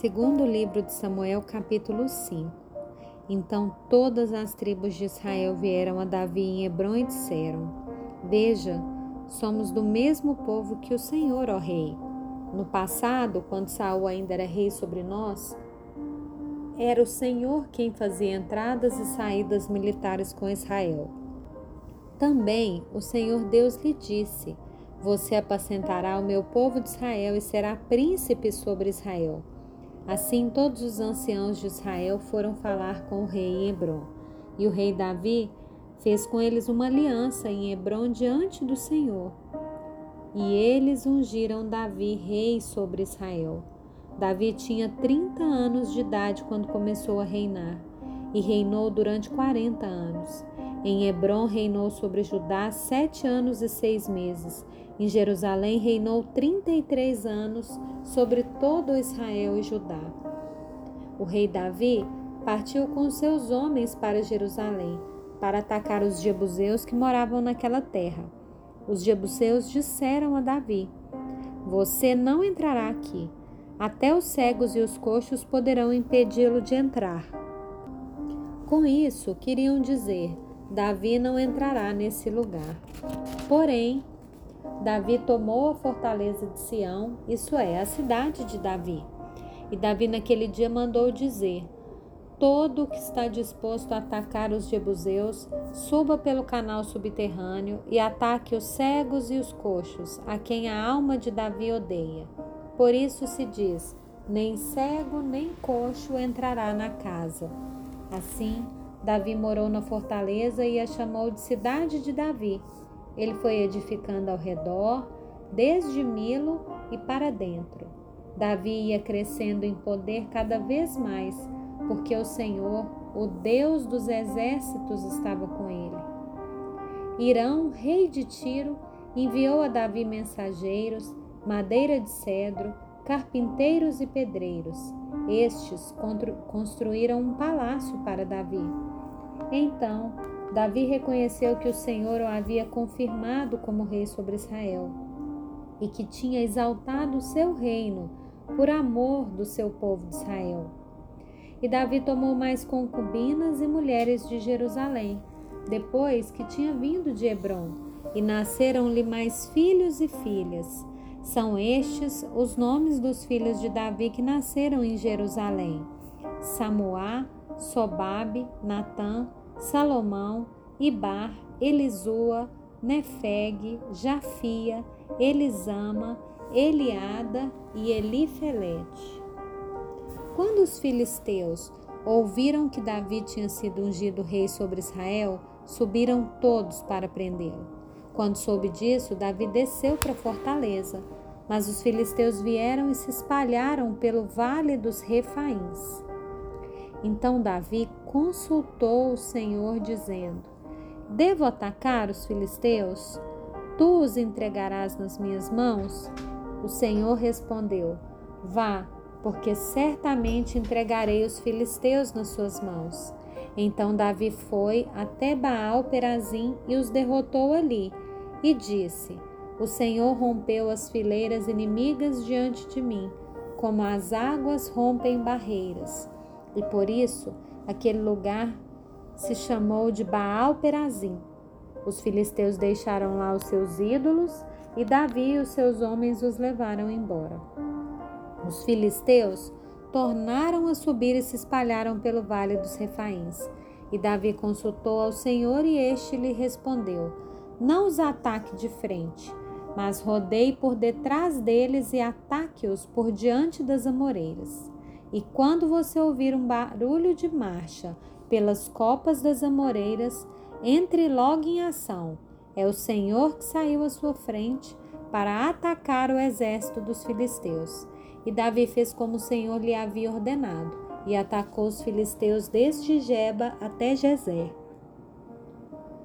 Segundo livro de Samuel, capítulo 5. Então todas as tribos de Israel vieram a Davi em Hebron e disseram: Veja, somos do mesmo povo que o Senhor, ó rei. No passado, quando Saul ainda era rei sobre nós, era o Senhor quem fazia entradas e saídas militares com Israel. Também o Senhor Deus lhe disse: Você apacentará o meu povo de Israel e será príncipe sobre Israel. Assim, todos os anciãos de Israel foram falar com o rei em Hebron. E o rei Davi fez com eles uma aliança em Hebron diante do Senhor. E eles ungiram Davi rei sobre Israel. Davi tinha 30 anos de idade quando começou a reinar e reinou durante 40 anos. Em Hebron reinou sobre Judá sete anos e seis meses em Jerusalém reinou 33 anos sobre todo Israel e Judá. O rei Davi partiu com seus homens para Jerusalém para atacar os jebuseus que moravam naquela terra. Os jebuseus disseram a Davi: Você não entrará aqui. Até os cegos e os coxos poderão impedi-lo de entrar. Com isso, queriam dizer: Davi não entrará nesse lugar. Porém, Davi tomou a fortaleza de Sião, isso é, a cidade de Davi. E Davi naquele dia mandou dizer: Todo que está disposto a atacar os jebuseus, suba pelo canal subterrâneo e ataque os cegos e os coxos, a quem a alma de Davi odeia. Por isso se diz: nem cego nem coxo entrará na casa. Assim, Davi morou na fortaleza e a chamou de cidade de Davi ele foi edificando ao redor, desde Milo e para dentro. Davi ia crescendo em poder cada vez mais, porque o Senhor, o Deus dos exércitos, estava com ele. Irão, rei de Tiro, enviou a Davi mensageiros, madeira de cedro, carpinteiros e pedreiros. Estes construíram um palácio para Davi. Então, Davi reconheceu que o Senhor o havia confirmado como rei sobre Israel e que tinha exaltado o seu reino por amor do seu povo de Israel. E Davi tomou mais concubinas e mulheres de Jerusalém, depois que tinha vindo de Hebron, e nasceram-lhe mais filhos e filhas. São estes os nomes dos filhos de Davi que nasceram em Jerusalém: Samuá, Sobabe, Natã, Salomão, Ibar, Elisua, Nefeg, Jafia, Elisama, Eliada e Elifelete. Quando os filisteus ouviram que Davi tinha sido ungido rei sobre Israel, subiram todos para prendê-lo. Quando soube disso, Davi desceu para a fortaleza, mas os filisteus vieram e se espalharam pelo vale dos Refaíns. Então Davi consultou o Senhor, dizendo: Devo atacar os filisteus? Tu os entregarás nas minhas mãos? O Senhor respondeu: Vá, porque certamente entregarei os filisteus nas suas mãos. Então Davi foi até Baal Perazim e os derrotou ali, e disse: O Senhor rompeu as fileiras inimigas diante de mim, como as águas rompem barreiras e por isso aquele lugar se chamou de Baal Perazim. Os filisteus deixaram lá os seus ídolos e Davi e os seus homens os levaram embora. Os filisteus tornaram a subir e se espalharam pelo vale dos Refaíns. E Davi consultou ao Senhor e este lhe respondeu: Não os ataque de frente, mas rodeie por detrás deles e ataque-os por diante das amoreiras. E quando você ouvir um barulho de marcha pelas copas das amoreiras, entre logo em ação. É o Senhor que saiu à sua frente para atacar o exército dos filisteus. E Davi fez como o Senhor lhe havia ordenado, e atacou os filisteus desde Geba até Jezer.